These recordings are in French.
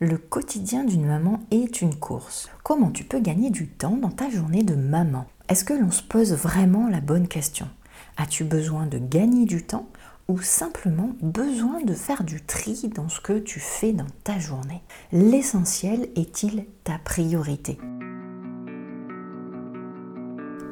le quotidien d'une maman est une course. Comment tu peux gagner du temps dans ta journée de maman? Est-ce que l'on se pose vraiment la bonne question? As-tu besoin de gagner du temps ou simplement besoin de faire du tri dans ce que tu fais dans ta journée? L'essentiel est-il ta priorité?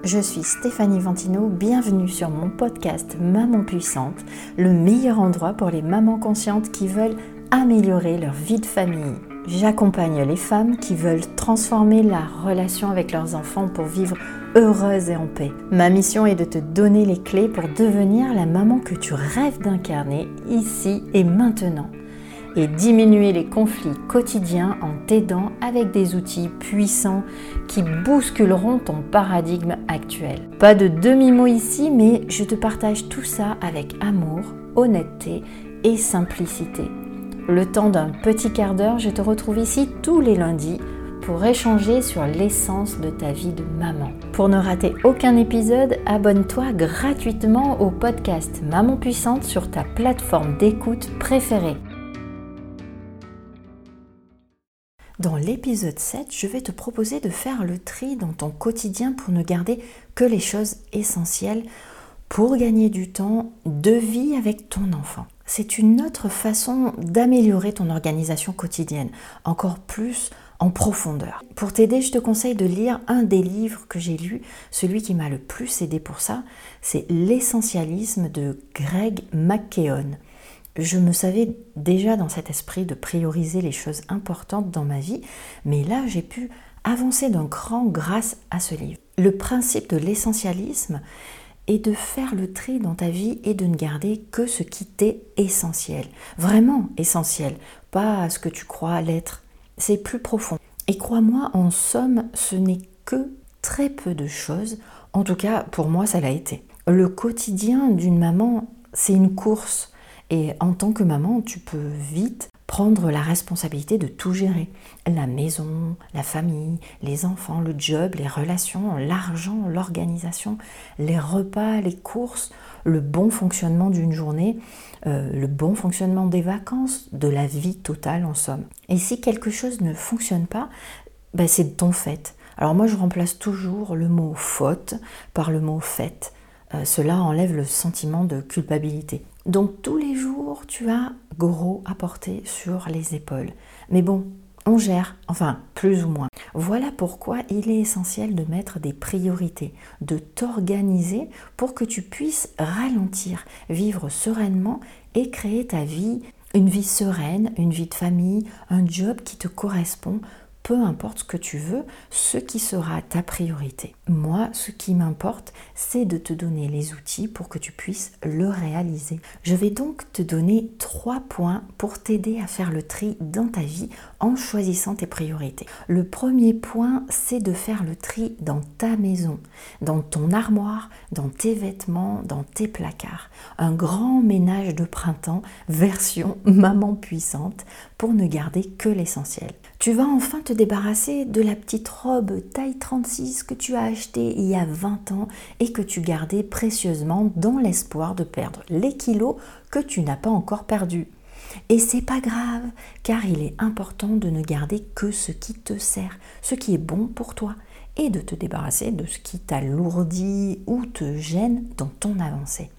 Je suis Stéphanie Ventino, bienvenue sur mon podcast Maman Puissante, le meilleur endroit pour les mamans conscientes qui veulent améliorer leur vie de famille. J'accompagne les femmes qui veulent transformer la relation avec leurs enfants pour vivre heureuses et en paix. Ma mission est de te donner les clés pour devenir la maman que tu rêves d'incarner ici et maintenant et diminuer les conflits quotidiens en t'aidant avec des outils puissants qui bousculeront ton paradigme actuel. Pas de demi-mot ici, mais je te partage tout ça avec amour, honnêteté et simplicité. Le temps d'un petit quart d'heure, je te retrouve ici tous les lundis pour échanger sur l'essence de ta vie de maman. Pour ne rater aucun épisode, abonne-toi gratuitement au podcast Maman Puissante sur ta plateforme d'écoute préférée. Dans l'épisode 7, je vais te proposer de faire le tri dans ton quotidien pour ne garder que les choses essentielles pour gagner du temps de vie avec ton enfant. C'est une autre façon d'améliorer ton organisation quotidienne, encore plus en profondeur. Pour t'aider, je te conseille de lire un des livres que j'ai lu, celui qui m'a le plus aidé pour ça, c'est L'essentialisme de Greg McKeown je me savais déjà dans cet esprit de prioriser les choses importantes dans ma vie, mais là j'ai pu avancer d'un cran grâce à ce livre. Le principe de l'essentialisme est de faire le tri dans ta vie et de ne garder que ce qui t'est essentiel. Vraiment essentiel, pas ce que tu crois l'être. C'est plus profond. Et crois-moi, en somme, ce n'est que très peu de choses. En tout cas, pour moi, ça l'a été. Le quotidien d'une maman, c'est une course. Et en tant que maman, tu peux vite prendre la responsabilité de tout gérer. La maison, la famille, les enfants, le job, les relations, l'argent, l'organisation, les repas, les courses, le bon fonctionnement d'une journée, euh, le bon fonctionnement des vacances, de la vie totale en somme. Et si quelque chose ne fonctionne pas, ben c'est de ton fait. Alors moi je remplace toujours le mot faute par le mot fait. Euh, cela enlève le sentiment de culpabilité. Donc tous les jours, tu as gros à porter sur les épaules. Mais bon, on gère, enfin plus ou moins. Voilà pourquoi il est essentiel de mettre des priorités, de t'organiser pour que tu puisses ralentir, vivre sereinement et créer ta vie, une vie sereine, une vie de famille, un job qui te correspond peu importe ce que tu veux, ce qui sera ta priorité. Moi, ce qui m'importe, c'est de te donner les outils pour que tu puisses le réaliser. Je vais donc te donner trois points pour t'aider à faire le tri dans ta vie en choisissant tes priorités. Le premier point, c'est de faire le tri dans ta maison, dans ton armoire, dans tes vêtements, dans tes placards. Un grand ménage de printemps version maman puissante pour ne garder que l'essentiel. Tu vas enfin te débarrasser de la petite robe taille 36 que tu as achetée il y a 20 ans et que tu gardais précieusement dans l'espoir de perdre les kilos que tu n'as pas encore perdus. Et c'est pas grave, car il est important de ne garder que ce qui te sert, ce qui est bon pour toi, et de te débarrasser de ce qui t'alourdit ou te gêne dans ton avancée.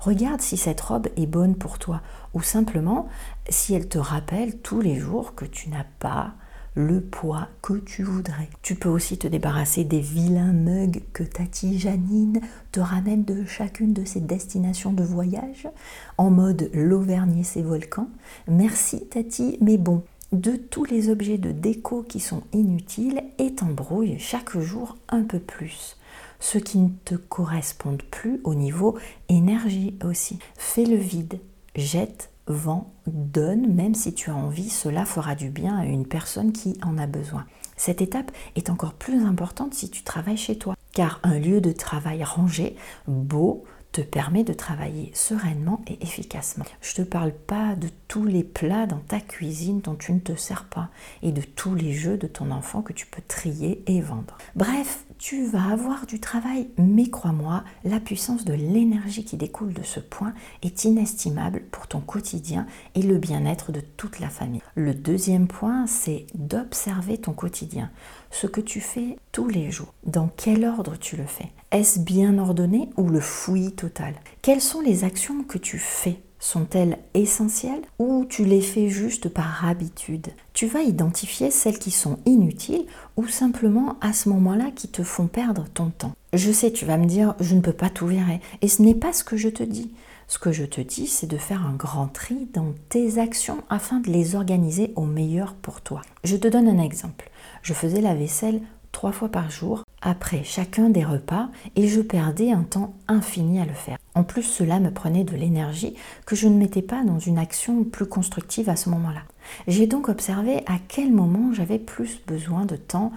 Regarde si cette robe est bonne pour toi ou simplement si elle te rappelle tous les jours que tu n'as pas le poids que tu voudrais. Tu peux aussi te débarrasser des vilains mugs que Tati Janine te ramène de chacune de ses destinations de voyage en mode l'Auvergne et ses volcans. Merci Tati, mais bon, de tous les objets de déco qui sont inutiles et t'embrouille chaque jour un peu plus ceux qui ne te correspondent plus au niveau énergie aussi. Fais le vide, jette, vends, donne, même si tu as envie, cela fera du bien à une personne qui en a besoin. Cette étape est encore plus importante si tu travailles chez toi, car un lieu de travail rangé, beau, te permet de travailler sereinement et efficacement. Je ne te parle pas de tous les plats dans ta cuisine dont tu ne te sers pas et de tous les jeux de ton enfant que tu peux trier et vendre. Bref, tu vas avoir du travail, mais crois-moi, la puissance de l'énergie qui découle de ce point est inestimable pour ton quotidien et le bien-être de toute la famille. Le deuxième point, c'est d'observer ton quotidien, ce que tu fais tous les jours. Dans quel ordre tu le fais? Est-ce bien ordonné ou le fouillis total? Quelles sont les actions que tu fais sont-elles essentielles ou tu les fais juste par habitude? Tu vas identifier celles qui sont inutiles ou simplement à ce moment-là qui te font perdre ton temps. Je sais, tu vas me dire, je ne peux pas tout virer. Et ce n'est pas ce que je te dis. Ce que je te dis, c'est de faire un grand tri dans tes actions afin de les organiser au meilleur pour toi. Je te donne un exemple. Je faisais la vaisselle trois fois par jour après chacun des repas et je perdais un temps infini à le faire. En plus, cela me prenait de l'énergie que je ne mettais pas dans une action plus constructive à ce moment-là. J'ai donc observé à quel moment j'avais plus besoin de temps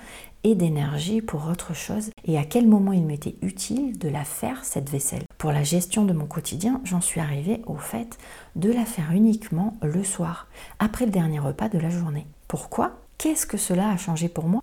et d'énergie pour autre chose et à quel moment il m'était utile de la faire, cette vaisselle. Pour la gestion de mon quotidien, j'en suis arrivée au fait de la faire uniquement le soir, après le dernier repas de la journée. Pourquoi? Qu'est-ce que cela a changé pour moi?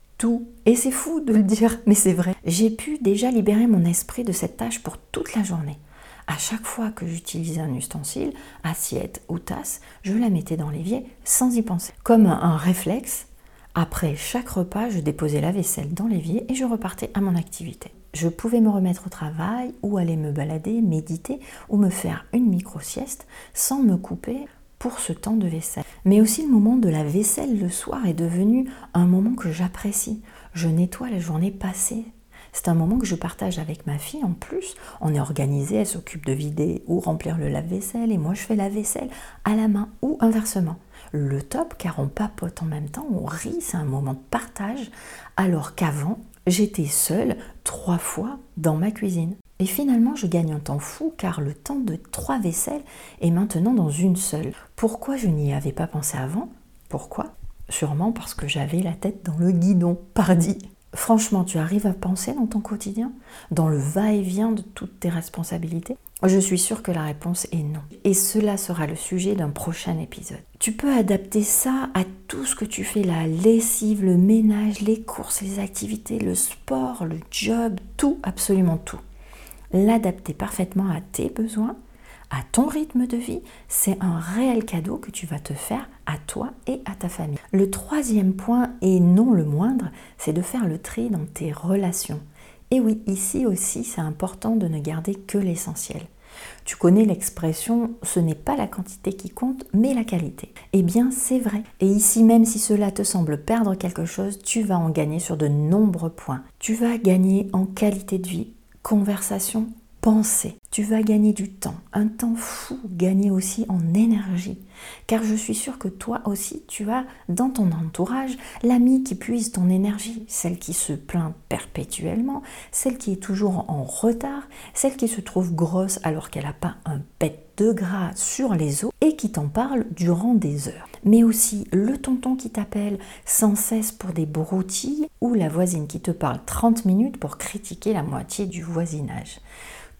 Et c'est fou de le dire, mais c'est vrai. J'ai pu déjà libérer mon esprit de cette tâche pour toute la journée. À chaque fois que j'utilisais un ustensile, assiette ou tasse, je la mettais dans l'évier sans y penser. Comme un réflexe, après chaque repas, je déposais la vaisselle dans l'évier et je repartais à mon activité. Je pouvais me remettre au travail ou aller me balader, méditer ou me faire une micro-sieste sans me couper pour ce temps de vaisselle. Mais aussi le moment de la vaisselle le soir est devenu un moment que j'apprécie. Je nettoie la journée passée c'est un moment que je partage avec ma fille en plus. On est organisé, elle s'occupe de vider ou remplir le lave-vaisselle et moi je fais la vaisselle à la main ou inversement. Le top car on papote en même temps, on rit, c'est un moment de partage alors qu'avant j'étais seule trois fois dans ma cuisine. Et finalement, je gagne un temps fou car le temps de trois vaisselles est maintenant dans une seule. Pourquoi je n'y avais pas pensé avant? Pourquoi? Sûrement parce que j'avais la tête dans le guidon, pardi. Franchement, tu arrives à penser dans ton quotidien, dans le va-et-vient de toutes tes responsabilités? Je suis sûre que la réponse est non. Et cela sera le sujet d'un prochain épisode. Tu peux adapter ça à tout ce que tu fais, la lessive, le ménage, les courses, les activités, le sport, le job, tout, absolument tout. L'adapter parfaitement à tes besoins à ton rythme de vie, c'est un réel cadeau que tu vas te faire à toi et à ta famille. Le troisième point, et non le moindre, c'est de faire le tri dans tes relations. Et oui, ici aussi, c'est important de ne garder que l'essentiel. Tu connais l'expression ce n'est pas la quantité qui compte, mais la qualité. Eh bien, c'est vrai. Et ici, même si cela te semble perdre quelque chose, tu vas en gagner sur de nombreux points. Tu vas gagner en qualité de vie, conversation, penser. Tu vas gagner du temps, un temps fou, gagner aussi en énergie. Car je suis sûre que toi aussi, tu as dans ton entourage l'ami qui puise ton énergie, celle qui se plaint perpétuellement, celle qui est toujours en retard, celle qui se trouve grosse alors qu'elle n'a pas un pet de gras sur les os et qui t'en parle durant des heures. Mais aussi le tonton qui t'appelle sans cesse pour des broutilles ou la voisine qui te parle 30 minutes pour critiquer la moitié du voisinage.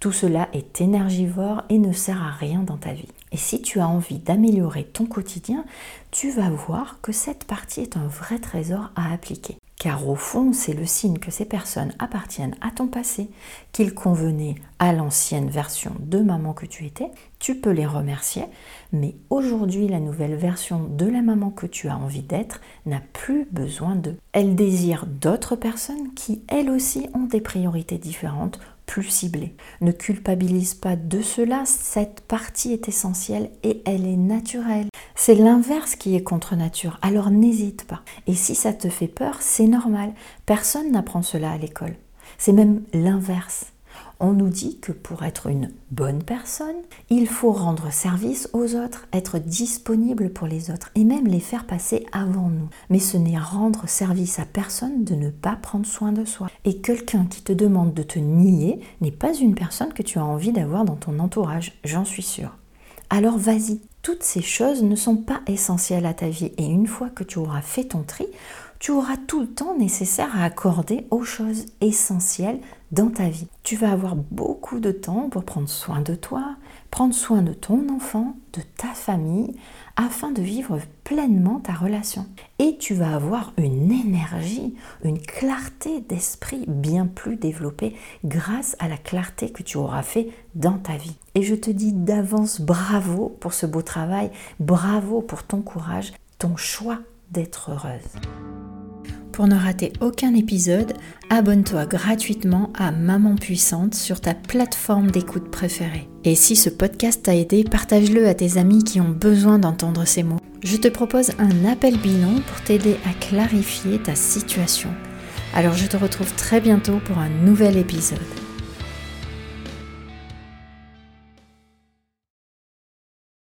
Tout cela est énergivore et ne sert à rien dans ta vie. Et si tu as envie d'améliorer ton quotidien, tu vas voir que cette partie est un vrai trésor à appliquer. Car au fond, c'est le signe que ces personnes appartiennent à ton passé, qu'ils convenaient à l'ancienne version de maman que tu étais. Tu peux les remercier, mais aujourd'hui, la nouvelle version de la maman que tu as envie d'être n'a plus besoin d'eux. Elle désire d'autres personnes qui, elles aussi, ont des priorités différentes plus ciblées. Ne culpabilise pas de cela, cette partie est essentielle et elle est naturelle. C'est l'inverse qui est contre nature, alors n'hésite pas. Et si ça te fait peur, c'est normal. Personne n'apprend cela à l'école. C'est même l'inverse on nous dit que pour être une bonne personne, il faut rendre service aux autres, être disponible pour les autres et même les faire passer avant nous. Mais ce n'est rendre service à personne de ne pas prendre soin de soi. Et quelqu'un qui te demande de te nier n'est pas une personne que tu as envie d'avoir dans ton entourage, j'en suis sûre. Alors vas-y, toutes ces choses ne sont pas essentielles à ta vie et une fois que tu auras fait ton tri, tu auras tout le temps nécessaire à accorder aux choses essentielles dans ta vie. Tu vas avoir beaucoup de temps pour prendre soin de toi, prendre soin de ton enfant, de ta famille, afin de vivre pleinement ta relation. Et tu vas avoir une énergie, une clarté d'esprit bien plus développée grâce à la clarté que tu auras fait dans ta vie. Et je te dis d'avance bravo pour ce beau travail, bravo pour ton courage, ton choix d'être heureuse. Pour ne rater aucun épisode, abonne-toi gratuitement à Maman Puissante sur ta plateforme d'écoute préférée. Et si ce podcast t'a aidé, partage-le à tes amis qui ont besoin d'entendre ces mots. Je te propose un appel bilan pour t'aider à clarifier ta situation. Alors je te retrouve très bientôt pour un nouvel épisode.